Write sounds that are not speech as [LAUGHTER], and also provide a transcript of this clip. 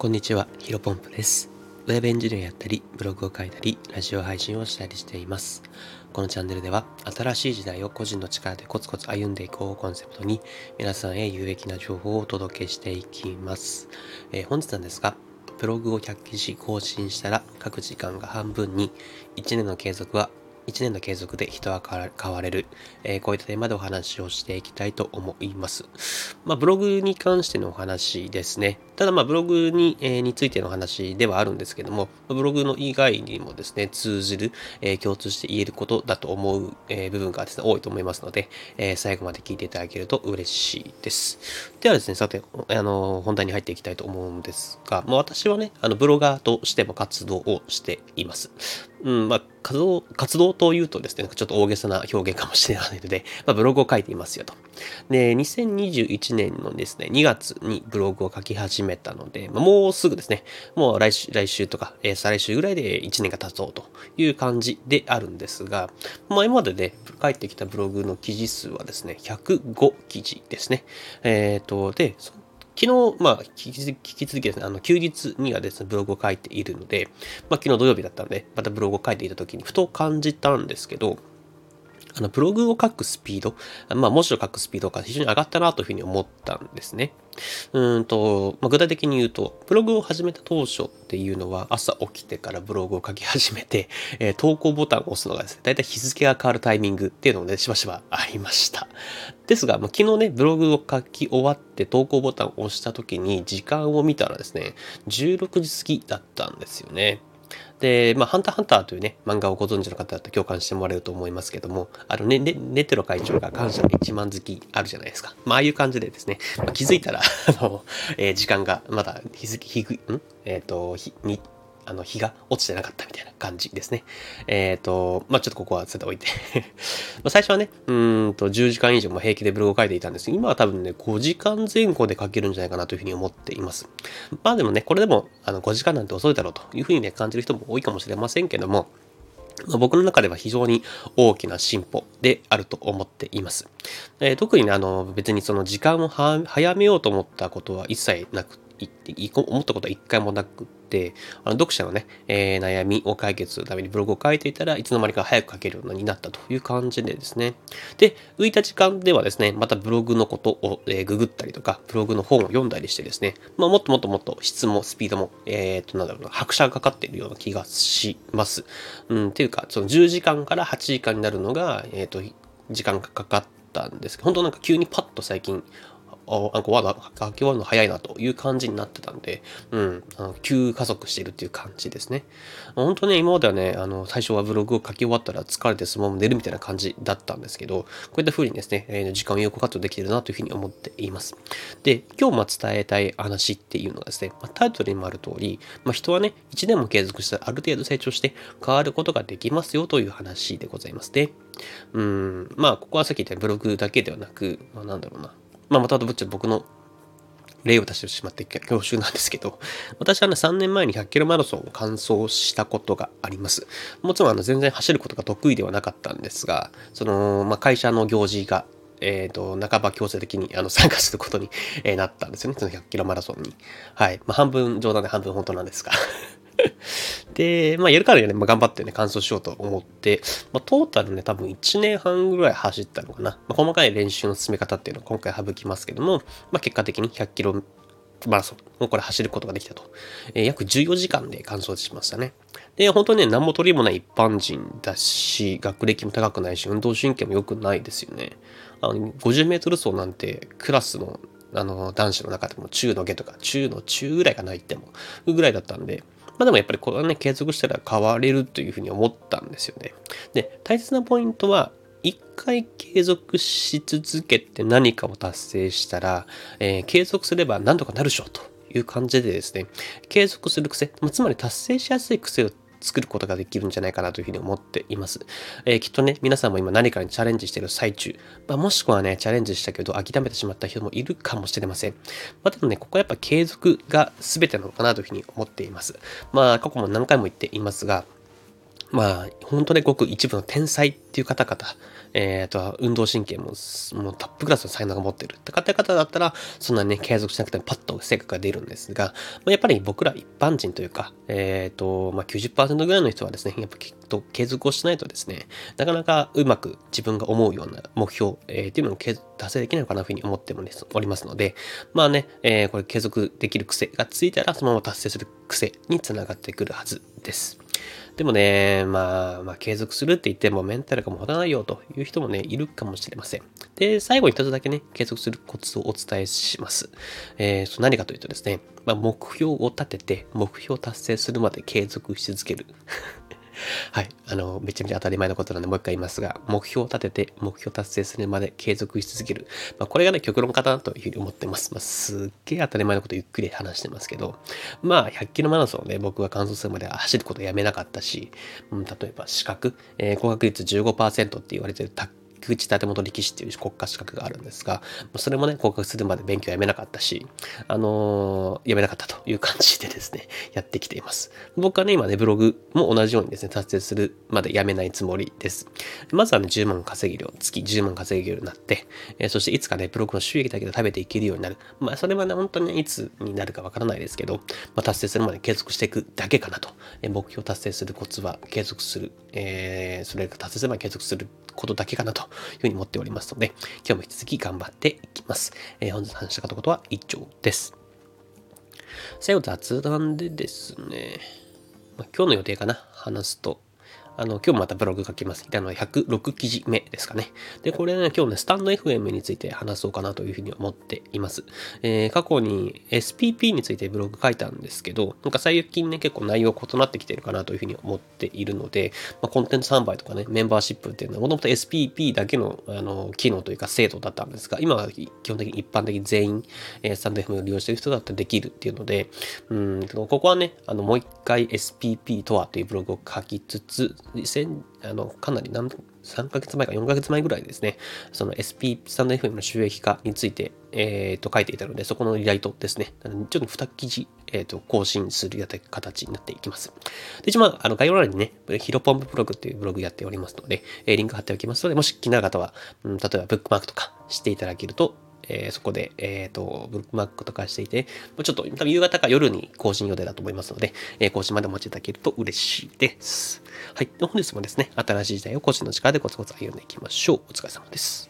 こんにちは、ヒロポンプです。ウェブエンジニアやったり、ブログを書いたり、ラジオ配信をしたりしています。このチャンネルでは、新しい時代を個人の力でコツコツ歩んでいこうをコンセプトに、皆さんへ有益な情報をお届けしていきます。えー本日なんですが、ブログを100記事更新したら、書く時間が半分に、1年の継続は1年の継続で人は変われる、えーこういったテーマでお話をしていきたいと思います。まあ、ブログに関してのお話ですね。ただ、まあ、ブログに,、えーについての話ではあるんですけども、ブログの以外にもですね、通じる、えー共通して言えることだと思う、えー部分がですね、多いと思いますので、えー最後まで聞いていただけると嬉しいです。ではですね、さて、あの本題に入っていきたいと思うんですが、まあ、私はね、あのブロガーとしても活動をしています。うん、まあ、活動、活動というとですね、ちょっと大げさな表現かもしれないので、[LAUGHS] まあ、ブログを書いていますよと。で、2021年のですね、2月にブログを書き始めたので、まあ、もうすぐですね、もう来週、来週とか、えー再来週ぐらいで1年が経とうという感じであるんですが、まあ、今までね、書いてきたブログの記事数はですね、105記事ですね。えっ、と、で、そ昨日、まあ、引き続きですね、あの、休日にはですね、ブログを書いているので、まあ、昨日土曜日だったので、またブログを書いていた時にふと感じたんですけど、あの、ブログを書くスピード、まあ、文字を書くスピードが非常に上がったなというふうに思ったんですね。うんと、まあ、具体的に言うと、ブログを始めた当初っていうのは、朝起きてからブログを書き始めて、えー投稿ボタンを押すのがですね、だいたい日付が変わるタイミングっていうのもね、しばしばありました。ですが、まあ、昨日ね、ブログを書き終わって投稿ボタンを押した時に、時間を見たらですね、16時過ぎだったんですよね。で、まあ、ハンターハンターというね、漫画をご存知の方だったら共感してもらえると思いますけども、あのね、ねネテロ会長が感謝の一万好きあるじゃないですか。まあ、ああいう感じでですね、まあ、気づいたら、あの、えー時間がまだ日付、日ぐ、ん？えっ、と、日、日、あの、日が落ちてなかったみたいな感じですね。えっ、と、まあ、ちょっとここはさてておいて。[LAUGHS] ま最初はね、うんと、10時間以上も平気でブログを書いていたんです、今は多分ね、5時間前後で書けるんじゃないかなというふうに思っています。まあでもね、これでも、あの、5時間なんて遅いだろうというふうにね、感じる人も多いかもしれませんけども、僕の中では非常に大きな進歩であると思っています。えー特にね、あの、別にその時間を早めようと思ったことは一切なく思ったことは一回もなくって、あの読者のね、えー悩みを解決するためにブログを書いていたらいつの間にか早く書けるようになったという感じでですね。で、浮いた時間ではですね、またブログのことを、えーググったりとか、ブログの本を読んだりしてですね、まあ、もっともっともっと質もスピードも、えっ、と、なんだろうな、拍車がかかっているような気がします。うん、っていうか、その10時間から8時間になるのが、えっ、と、時間がかかったんですけど、本当なんか急にパッと最近、あなんかわざ書き終わるの早いなという感じになってたんで、うん、あの急加速しているっていう感じですね。本当ね、今まではね、あの、最初はブログを書き終わったら疲れてそのまま寝るみたいな感じだったんですけど、こういった風にですね、えー時間を有効活用できてるなというふうに思っています。で、今日ま伝えたい話っていうのがですね、まあ、タイトルにもある通り、まあ、人はね、1年も継続したらある程度成長して変わることができますよという話でございますね。うん、まあ、ここはさっき言ったブログだけではなく、まあ、なんだろうな。まあ、またぶっちゃ僕の例を出してしまって恐縮なんですけど、私はね、3年前に100キロマラソンを完走したことがあります。もちろん、あの、全然走ることが得意ではなかったんですが、その、まあ、会社の行事が、えっ、と、半ば強制的にあの [LAUGHS] 参加することに、えなったんですよね、その100キロマラソンに。はい。まあ、半分冗談で半分本当なんですが。[LAUGHS] で、まあ、やるからにはね、まあ、頑張ってね、完走しようと思って、まあ、トータルね、多分1年半ぐらい走ったのかな。まあ、細かい練習の進め方っていうのを今回省きますけども、まあ、結果的に100キロマラソンをこれ走ることができたと。えー約14時間で完走しましたね。で、本当にね、何も取りもない一般人だし、学歴も高くないし、運動神経も良くないですよね。あの、50メートル走なんて、クラスの、あの、男子の中でも中の下とか、中の中ぐらいかな言っても、ぐらいだったんで、まあでもやっぱりこれはね、継続したら変われるというふうに思ったんですよね。で、大切なポイントは、一回継続し続けて何かを達成したら、えー継続すれば何とかなるでしょうという感じでですね、継続する癖、つまり達成しやすい癖を作ることができるんじゃないかなというふうに思っています。えーきっとね、皆さんも今何かにチャレンジしている最中、まあ、もしくはね、チャレンジしたけど諦めてしまった人もいるかもしれません。まあでもね、ここはやっぱ継続が全てなのかなというふうに思っています。まあ過去も何回も言っていますが、まあ、本当にごく一部の天才っていう方々、えー、と、運動神経も、もうトップクラスの才能が持ってるって方々だったら、そんなにね、継続しなくてもパッと成果が出るんですが、まあ、やっぱり僕ら一般人というか、えっ、ー、と、まあ90%ぐらいの人はですね、やっぱきっと継続をしないとですね、なかなかうまく自分が思うような目標、えー、っていうのを達成できないのかなというふうに思っておりますので、まあね、えー、これ継続できる癖がついたら、そのまま達成する癖につながってくるはずです。でもね、まあ、まあ、継続するって言ってもメンタルが持たないよという人もね、いるかもしれません。で、最後に一つだけね、継続するコツをお伝えします。えー、何かというとですね、まあ、目標を立てて、目標を達成するまで継続し続ける。はい。あの、めちゃめちゃ当たり前のことなんで、もう一回言いますが、目標を立てて、目標達成するまで継続し続ける。まあ、これがね、極論かなというふうに思ってます。まあ、すっげえ当たり前のことゆっくり話してますけど、まあ、100キロマラソンをね、僕が完走するまで走ることやめなかったし、うん、例えば資格、えー、合格率15%って言われてる菊池建元力士っていう国家資格があるんですが、それもね、合格するまで勉強やめなかったし、あのー、やめなかったという感じでですね、[LAUGHS] やってきています。僕はね、今ね、ブログも同じようにですね、達成するまでやめないつもりです。まずはね、10万稼げるよう、月10万稼げるようになって、えー、そしていつかね、ブログの収益だけで食べていけるようになる。まあ、それはね、本当にね、いつになるかわからないですけど、まあ、達成するまで継続していくだけかなと。えー、目標達成するコツは継続する。えー、それが達成するま継続することだけかなというふうに思っておりますので、今日も引き続き頑張っていきます。えー、本日話したかったことは以上です。最後雑談でですね、まあ、今日の予定かな、話すと、あの、今日もまたブログ書きます。あの、106記事目ですかね。で、これね、今日ね、スタンド FM について話そうかなというふうに思っています。えー、過去に SPP についてブログ書いたんですけど、なんか最近ね、結構内容異なってきてるかなというふうに思っているので、まあ、コンテンツ販売とかね、メンバーシップっていうのは、もともと SPP だけの、あの、機能というか制度だったんですが、今は基本的に一般的に全員、えー、スタンド FM を利用している人だったらできるっていうので、うん、ここはね、あの、もう一回 SPP とはというブログを書きつつ、あのかなり何3ヶ月前か4ヶ月前ぐらいですね、その SP スタンド FM の収益化について、えー、と書いていたので、そこのリライトですね。ちょっと2記事、えー、と更新するや形になっていきます。で、一応、まあ、あの概要欄にね、ヒロポンプブログっていうブログやっておりますので、えー、リンク貼っておきますので、もし気になる方は、うん、例えばブックマークとかしていただけるとえー、そこで、えっ、と、ブックマークとかしていて、ちょっと多分夕方か夜に更新予定だと思いますので、えー、更新までお待ちいただけると嬉しいです。はい。本日もですね、新しい時代を更新の力でコツコツ歩んでいきましょう。お疲れ様です。